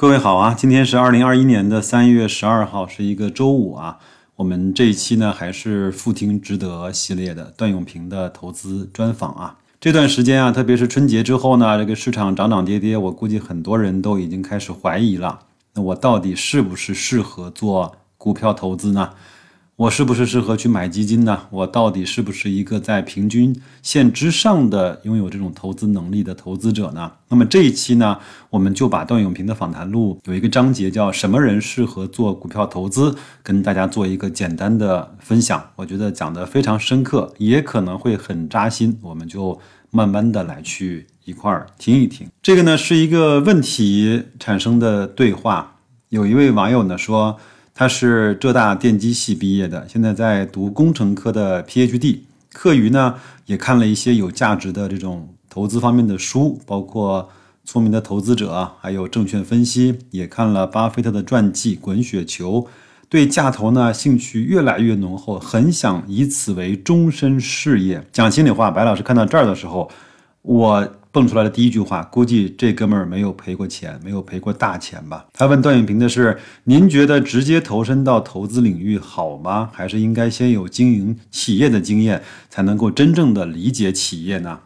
各位好啊，今天是二零二一年的三月十二号，是一个周五啊。我们这一期呢还是富听值得系列的段永平的投资专访啊。这段时间啊，特别是春节之后呢，这个市场涨涨跌跌，我估计很多人都已经开始怀疑了。那我到底是不是适合做股票投资呢？我是不是适合去买基金呢？我到底是不是一个在平均线之上的拥有这种投资能力的投资者呢？那么这一期呢，我们就把段永平的访谈录有一个章节叫“什么人适合做股票投资”，跟大家做一个简单的分享。我觉得讲得非常深刻，也可能会很扎心。我们就慢慢的来去一块儿听一听。这个呢是一个问题产生的对话。有一位网友呢说。他是浙大电机系毕业的，现在在读工程科的 PhD。课余呢，也看了一些有价值的这种投资方面的书，包括《聪明的投资者》，还有证券分析，也看了巴菲特的传记《滚雪球》。对价投呢，兴趣越来越浓厚，很想以此为终身事业。讲心里话，白老师看到这儿的时候，我。蹦出来的第一句话，估计这哥们儿没有赔过钱，没有赔过大钱吧？他问段永平的是：您觉得直接投身到投资领域好吗？还是应该先有经营企业的经验，才能够真正的理解企业呢？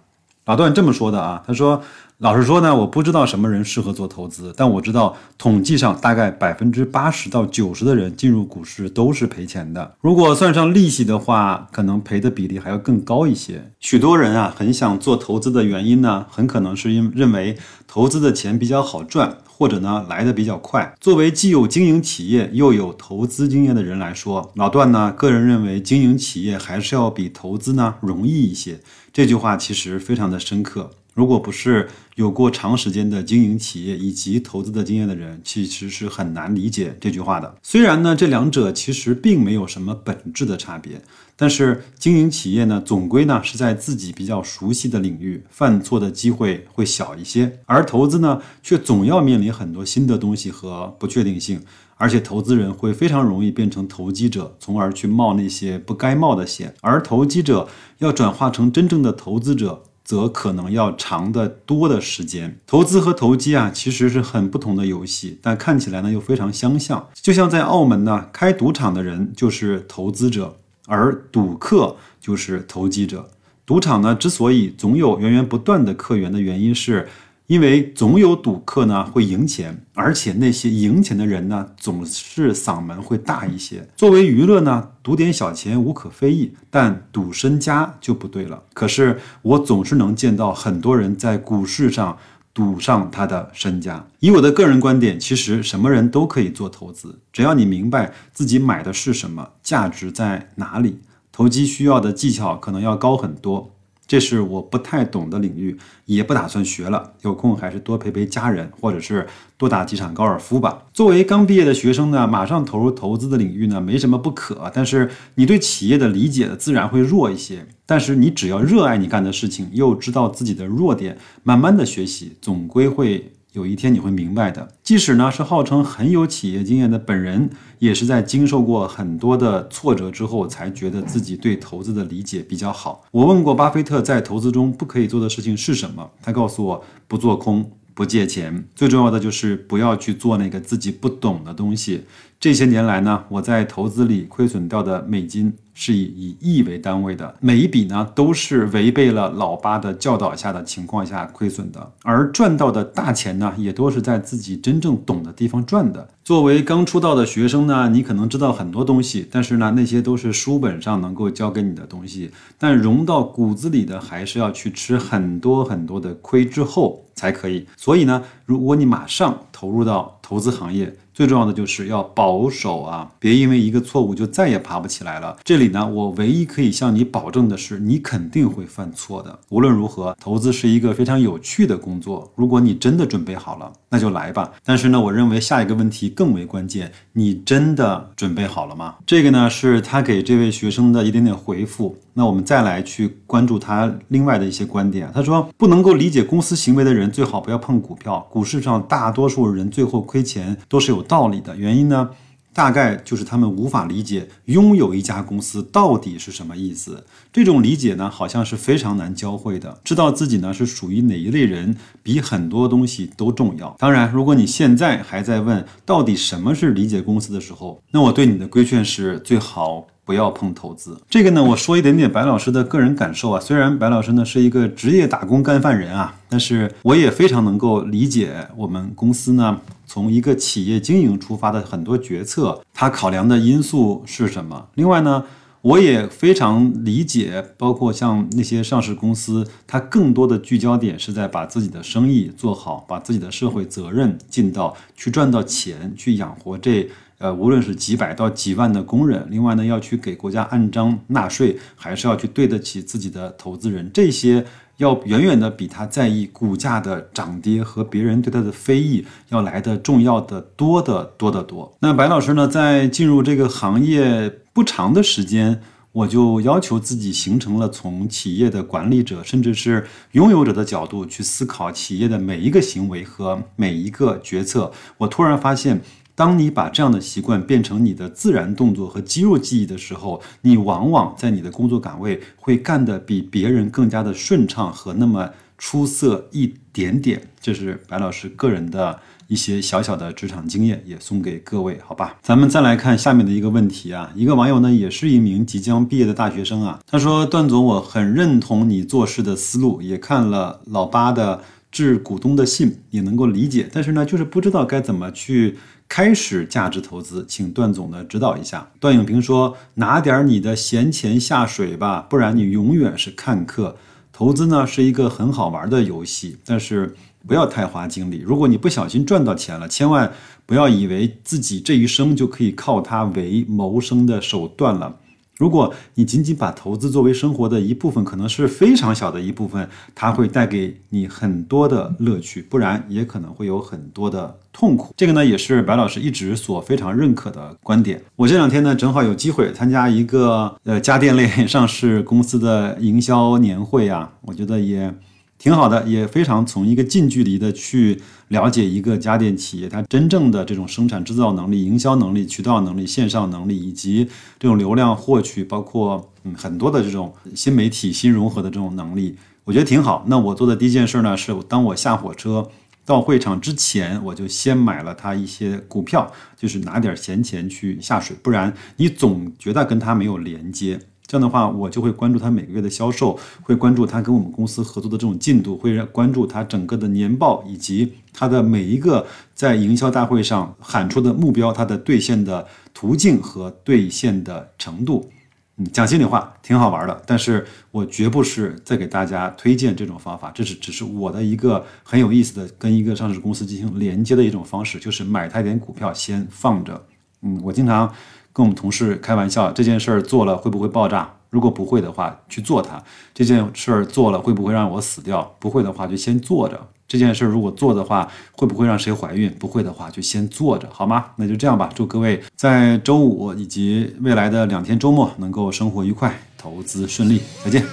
老段这么说的啊，他说。老实说呢，我不知道什么人适合做投资，但我知道统计上大概百分之八十到九十的人进入股市都是赔钱的。如果算上利息的话，可能赔的比例还要更高一些。许多人啊，很想做投资的原因呢，很可能是因认为投资的钱比较好赚，或者呢来的比较快。作为既有经营企业又有投资经验的人来说，老段呢个人认为经营企业还是要比投资呢容易一些。这句话其实非常的深刻。如果不是有过长时间的经营企业以及投资的经验的人，其实是很难理解这句话的。虽然呢，这两者其实并没有什么本质的差别，但是经营企业呢，总归呢是在自己比较熟悉的领域，犯错的机会会小一些。而投资呢，却总要面临很多新的东西和不确定性，而且投资人会非常容易变成投机者，从而去冒那些不该冒的险。而投机者要转化成真正的投资者。则可能要长得多的时间。投资和投机啊，其实是很不同的游戏，但看起来呢又非常相像。就像在澳门呢，开赌场的人就是投资者，而赌客就是投机者。赌场呢之所以总有源源不断的客源的原因是。因为总有赌客呢会赢钱，而且那些赢钱的人呢总是嗓门会大一些。作为娱乐呢，赌点小钱无可非议，但赌身家就不对了。可是我总是能见到很多人在股市上赌上他的身家。以我的个人观点，其实什么人都可以做投资，只要你明白自己买的是什么，价值在哪里。投机需要的技巧可能要高很多。这是我不太懂的领域，也不打算学了。有空还是多陪陪家人，或者是多打几场高尔夫吧。作为刚毕业的学生呢，马上投入投资的领域呢，没什么不可。但是你对企业的理解自然会弱一些。但是你只要热爱你干的事情，又知道自己的弱点，慢慢的学习，总归会。有一天你会明白的。即使呢是号称很有企业经验的本人，也是在经受过很多的挫折之后，才觉得自己对投资的理解比较好。我问过巴菲特，在投资中不可以做的事情是什么？他告诉我，不做空，不借钱，最重要的就是不要去做那个自己不懂的东西。这些年来呢，我在投资里亏损掉的美金。是以以亿为单位的，每一笔呢都是违背了老八的教导下的情况下亏损的，而赚到的大钱呢，也都是在自己真正懂的地方赚的。作为刚出道的学生呢，你可能知道很多东西，但是呢，那些都是书本上能够教给你的东西，但融到骨子里的，还是要去吃很多很多的亏之后才可以。所以呢，如果你马上投入到投资行业，最重要的就是要保守啊，别因为一个错误就再也爬不起来了。这里呢，我唯一可以向你保证的是，你肯定会犯错的。无论如何，投资是一个非常有趣的工作。如果你真的准备好了，那就来吧。但是呢，我认为下一个问题更为关键：你真的准备好了吗？这个呢，是他给这位学生的一点点回复。那我们再来去关注他另外的一些观点。他说，不能够理解公司行为的人，最好不要碰股票。股市上大多数人最后亏钱都是有道理的。原因呢，大概就是他们无法理解拥有一家公司到底是什么意思。这种理解呢，好像是非常难教会的。知道自己呢是属于哪一类人，比很多东西都重要。当然，如果你现在还在问到底什么是理解公司的时候，那我对你的规劝是最好。不要碰投资，这个呢，我说一点点白老师的个人感受啊。虽然白老师呢是一个职业打工干饭人啊，但是我也非常能够理解我们公司呢从一个企业经营出发的很多决策，他考量的因素是什么。另外呢，我也非常理解，包括像那些上市公司，它更多的聚焦点是在把自己的生意做好，把自己的社会责任尽到，去赚到钱，去养活这。呃，无论是几百到几万的工人，另外呢，要去给国家按章纳税，还是要去对得起自己的投资人，这些要远远的比他在意股价的涨跌和别人对他的非议要来的重要的多得多得多。那白老师呢，在进入这个行业不长的时间，我就要求自己形成了从企业的管理者甚至是拥有者的角度去思考企业的每一个行为和每一个决策。我突然发现。当你把这样的习惯变成你的自然动作和肌肉记忆的时候，你往往在你的工作岗位会干得比别人更加的顺畅和那么出色一点点。这是白老师个人的一些小小的职场经验，也送给各位，好吧？咱们再来看下面的一个问题啊，一个网友呢也是一名即将毕业的大学生啊，他说：“段总，我很认同你做事的思路，也看了老八的致股东的信，也能够理解，但是呢，就是不知道该怎么去。”开始价值投资，请段总的指导一下。段永平说：“拿点你的闲钱下水吧，不然你永远是看客。投资呢是一个很好玩的游戏，但是不要太花精力。如果你不小心赚到钱了，千万不要以为自己这一生就可以靠它为谋生的手段了。”如果你仅仅把投资作为生活的一部分，可能是非常小的一部分，它会带给你很多的乐趣，不然也可能会有很多的痛苦。这个呢，也是白老师一直所非常认可的观点。我这两天呢，正好有机会参加一个呃家电类上市公司的营销年会啊，我觉得也。挺好的，也非常从一个近距离的去了解一个家电企业它真正的这种生产制造能力、营销能力、渠道能力、线上能力，以及这种流量获取，包括嗯很多的这种新媒体新融合的这种能力，我觉得挺好。那我做的第一件事呢，是当我下火车到会场之前，我就先买了它一些股票，就是拿点闲钱去下水，不然你总觉得跟它没有连接。这样的话，我就会关注他每个月的销售，会关注他跟我们公司合作的这种进度，会关注他整个的年报以及他的每一个在营销大会上喊出的目标，他的兑现的途径和兑现的程度。嗯，讲心里话，挺好玩的。但是我绝不是在给大家推荐这种方法，这是只是我的一个很有意思的跟一个上市公司进行连接的一种方式，就是买他一点股票先放着。嗯，我经常。跟我们同事开玩笑，这件事儿做了会不会爆炸？如果不会的话，去做它。这件事儿做了会不会让我死掉？不会的话，就先做着。这件事儿如果做的话，会不会让谁怀孕？不会的话，就先做着，好吗？那就这样吧。祝各位在周五以及未来的两天周末能够生活愉快，投资顺利。再见。